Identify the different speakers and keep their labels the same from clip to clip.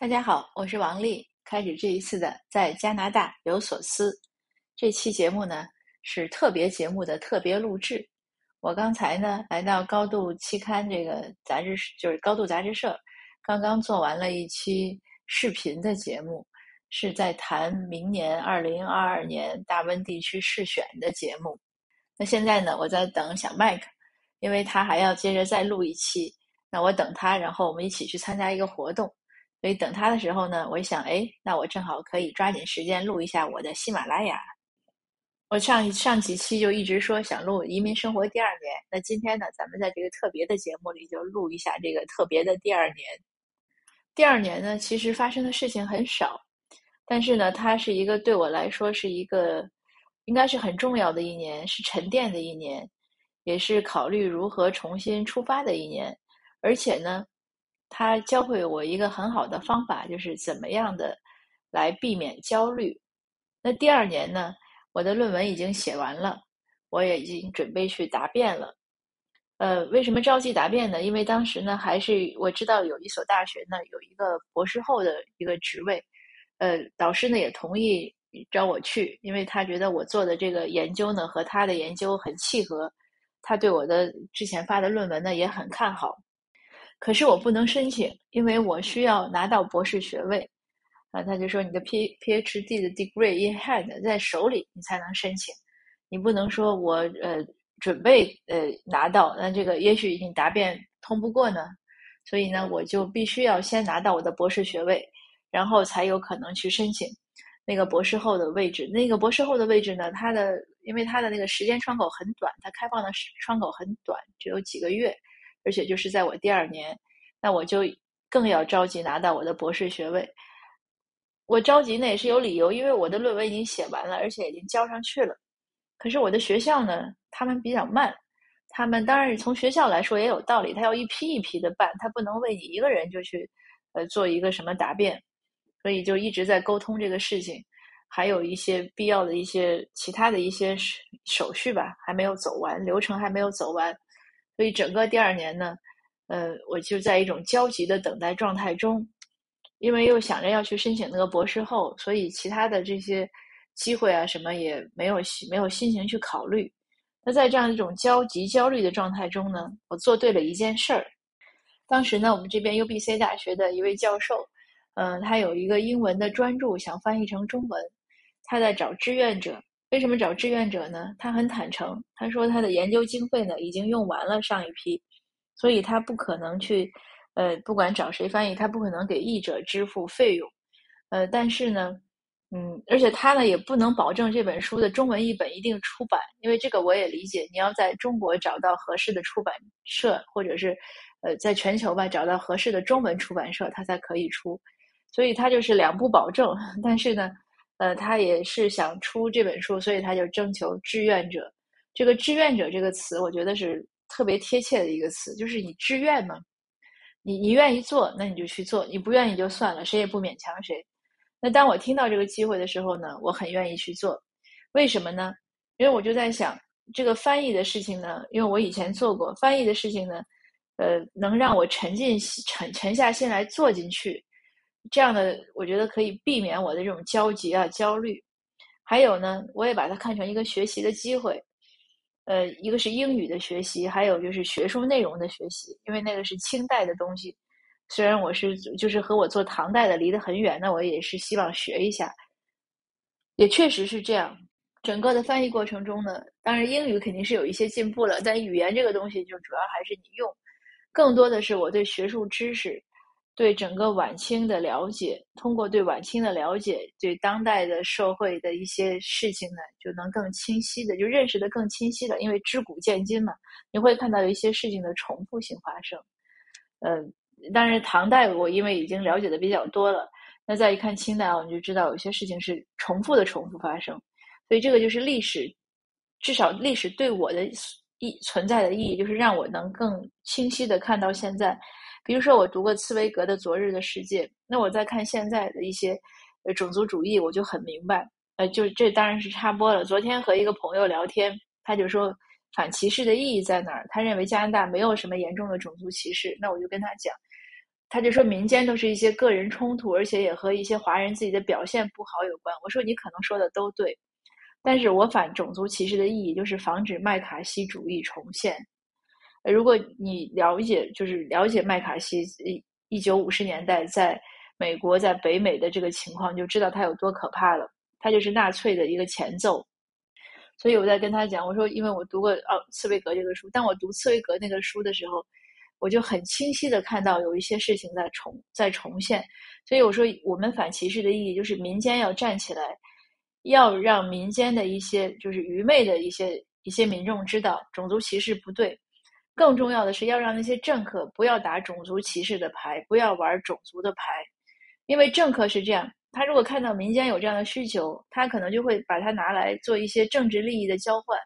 Speaker 1: 大家好，我是王丽。开始这一次的在加拿大有所思，这期节目呢是特别节目的特别录制。我刚才呢来到高度期刊这个杂志，就是高度杂志社，刚刚做完了一期视频的节目，是在谈明年二零二二年大温地区试选的节目。那现在呢，我在等小麦克，因为他还要接着再录一期。那我等他，然后我们一起去参加一个活动。所以等他的时候呢，我一想，哎，那我正好可以抓紧时间录一下我的喜马拉雅。我上上几期就一直说想录移民生活第二年，那今天呢，咱们在这个特别的节目里就录一下这个特别的第二年。第二年呢，其实发生的事情很少，但是呢，它是一个对我来说是一个应该是很重要的一年，是沉淀的一年，也是考虑如何重新出发的一年，而且呢。他教会我一个很好的方法，就是怎么样的来避免焦虑。那第二年呢，我的论文已经写完了，我也已经准备去答辩了。呃，为什么着急答辩呢？因为当时呢，还是我知道有一所大学呢有一个博士后的一个职位，呃，导师呢也同意招我去，因为他觉得我做的这个研究呢和他的研究很契合，他对我的之前发的论文呢也很看好。可是我不能申请，因为我需要拿到博士学位，啊，他就说你的 P PhD 的 degree in hand 在手里，你才能申请。你不能说我呃准备呃拿到，那这个也许你答辩通不过呢。所以呢，我就必须要先拿到我的博士学位，然后才有可能去申请那个博士后的位置。那个博士后的位置呢，它的因为它的那个时间窗口很短，它开放的窗口很短，只有几个月。而且就是在我第二年，那我就更要着急拿到我的博士学位。我着急呢也是有理由，因为我的论文已经写完了，而且已经交上去了。可是我的学校呢，他们比较慢。他们当然从学校来说也有道理，他要一批一批的办，他不能为你一个人就去呃做一个什么答辩。所以就一直在沟通这个事情，还有一些必要的一些其他的一些手续吧，还没有走完，流程还没有走完。所以整个第二年呢，呃，我就在一种焦急的等待状态中，因为又想着要去申请那个博士后，所以其他的这些机会啊什么也没有没有心情去考虑。那在这样一种焦急焦虑的状态中呢，我做对了一件事儿。当时呢，我们这边 U B C 大学的一位教授，嗯，他有一个英文的专著想翻译成中文，他在找志愿者。为什么找志愿者呢？他很坦诚，他说他的研究经费呢已经用完了上一批，所以他不可能去，呃，不管找谁翻译，他不可能给译者支付费用，呃，但是呢，嗯，而且他呢也不能保证这本书的中文译本一定出版，因为这个我也理解，你要在中国找到合适的出版社，或者是，呃，在全球吧找到合适的中文出版社，他才可以出，所以他就是两不保证，但是呢。呃，他也是想出这本书，所以他就征求志愿者。这个“志愿者”这个词，我觉得是特别贴切的一个词，就是你志愿嘛，你你愿意做，那你就去做；你不愿意就算了，谁也不勉强谁。那当我听到这个机会的时候呢，我很愿意去做。为什么呢？因为我就在想，这个翻译的事情呢，因为我以前做过翻译的事情呢，呃，能让我沉浸沉沉下心来做进去。这样的，我觉得可以避免我的这种焦急啊、焦虑。还有呢，我也把它看成一个学习的机会。呃，一个是英语的学习，还有就是学术内容的学习。因为那个是清代的东西，虽然我是就是和我做唐代的离得很远，那我也是希望学一下。也确实是这样。整个的翻译过程中呢，当然英语肯定是有一些进步了，但语言这个东西就主要还是你用，更多的是我对学术知识。对整个晚清的了解，通过对晚清的了解，对当代的社会的一些事情呢，就能更清晰的就认识的更清晰了。因为知古见今嘛，你会看到有一些事情的重复性发生。嗯，但是唐代我因为已经了解的比较多了，那再一看清代，我们就知道有些事情是重复的重复发生。所以这个就是历史，至少历史对我的意存在的意义，就是让我能更清晰的看到现在。比如说，我读过茨威格的《昨日的世界》，那我在看现在的一些种族主义，我就很明白。呃，就这当然是插播了。昨天和一个朋友聊天，他就说反歧视的意义在哪儿？他认为加拿大没有什么严重的种族歧视。那我就跟他讲，他就说民间都是一些个人冲突，而且也和一些华人自己的表现不好有关。我说你可能说的都对，但是我反种族歧视的意义就是防止麦卡锡主义重现。如果你了解，就是了解麦卡锡一一九五十年代在美国在北美的这个情况，就知道他有多可怕了。他就是纳粹的一个前奏。所以我在跟他讲，我说因为我读过奥茨威格这个书，当我读茨威格那个书的时候。我就很清晰的看到有一些事情在重在重现，所以我说我们反歧视的意义就是民间要站起来，要让民间的一些就是愚昧的一些一些民众知道种族歧视不对，更重要的是要让那些政客不要打种族歧视的牌，不要玩种族的牌，因为政客是这样，他如果看到民间有这样的需求，他可能就会把它拿来做一些政治利益的交换，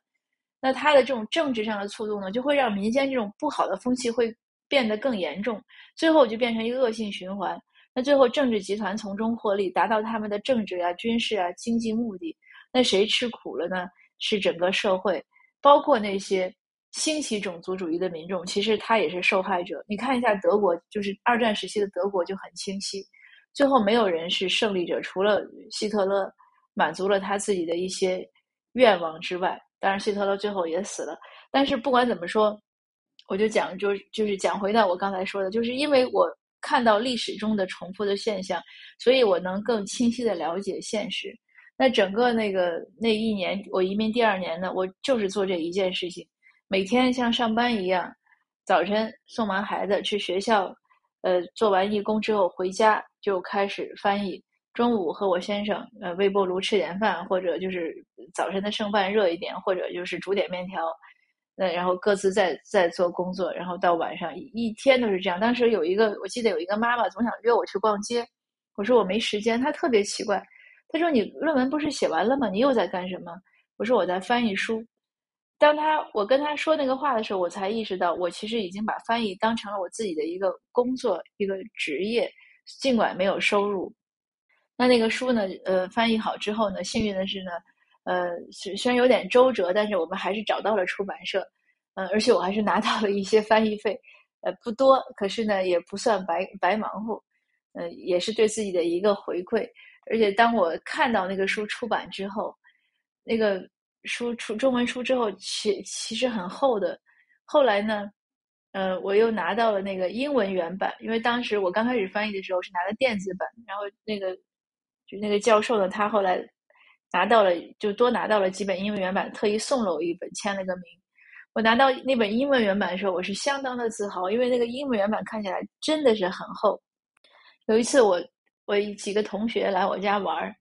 Speaker 1: 那他的这种政治上的触动呢，就会让民间这种不好的风气会。变得更严重，最后就变成一个恶性循环。那最后政治集团从中获利，达到他们的政治啊、军事啊、经济目的。那谁吃苦了呢？是整个社会，包括那些兴起种族主义的民众，其实他也是受害者。你看一下德国，就是二战时期的德国就很清晰。最后没有人是胜利者，除了希特勒满足了他自己的一些愿望之外。当然，希特勒最后也死了。但是不管怎么说。我就讲，就就是讲回到我刚才说的，就是因为我看到历史中的重复的现象，所以我能更清晰的了解现实。那整个那个那一年，我移民第二年呢，我就是做这一件事情，每天像上班一样，早晨送完孩子去学校，呃，做完义工之后回家就开始翻译。中午和我先生，呃，微波炉吃点饭，或者就是早晨的剩饭热一点，或者就是煮点面条。那然后各自在在做工作，然后到晚上一天都是这样。当时有一个，我记得有一个妈妈总想约我去逛街，我说我没时间。她特别奇怪，她说你论文不是写完了吗？你又在干什么？我说我在翻译书。当她我跟她说那个话的时候，我才意识到，我其实已经把翻译当成了我自己的一个工作，一个职业，尽管没有收入。那那个书呢？呃，翻译好之后呢，幸运的是呢。呃，虽虽然有点周折，但是我们还是找到了出版社，嗯，而且我还是拿到了一些翻译费，呃，不多，可是呢，也不算白白忙活，呃，也是对自己的一个回馈。而且当我看到那个书出版之后，那个书出中文书之后，其其实很厚的。后来呢，呃，我又拿到了那个英文原版，因为当时我刚开始翻译的时候是拿的电子版，然后那个就那个教授呢，他后来。拿到了，就多拿到了几本英文原版，特意送了我一本，签了个名。我拿到那本英文原版的时候，我是相当的自豪，因为那个英文原版看起来真的是很厚。有一次，我我几个同学来我家玩，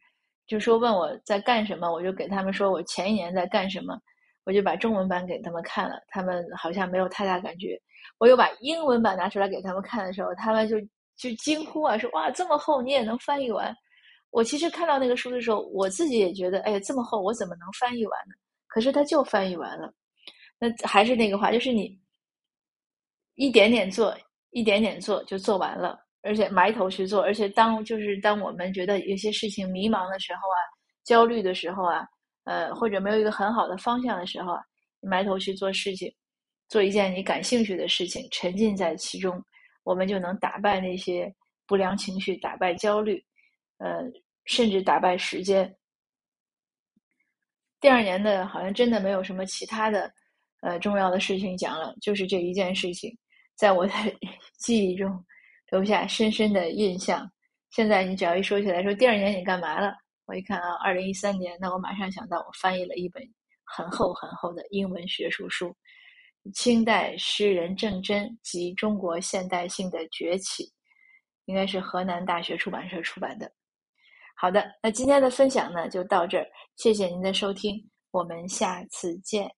Speaker 1: 就说问我在干什么，我就给他们说我前一年在干什么，我就把中文版给他们看了，他们好像没有太大感觉。我又把英文版拿出来给他们看的时候，他们就就惊呼啊，说哇这么厚你也能翻译完。我其实看到那个书的时候，我自己也觉得，哎呀，这么厚，我怎么能翻译完呢？可是他就翻译完了。那还是那个话，就是你一点点做，一点点做，就做完了，而且埋头去做。而且当就是当我们觉得有些事情迷茫的时候啊，焦虑的时候啊，呃，或者没有一个很好的方向的时候啊，埋头去做事情，做一件你感兴趣的事情，沉浸在其中，我们就能打败那些不良情绪，打败焦虑。呃，甚至打败时间。第二年的好像真的没有什么其他的呃重要的事情讲了，就是这一件事情，在我的 记忆中留下深深的印象。现在你只要一说起来，说第二年你干嘛了？我一看啊，二零一三年，那我马上想到我翻译了一本很厚很厚的英文学术书，《清代诗人郑真及中国现代性的崛起》，应该是河南大学出版社出版的。好的，那今天的分享呢就到这儿，谢谢您的收听，我们下次见。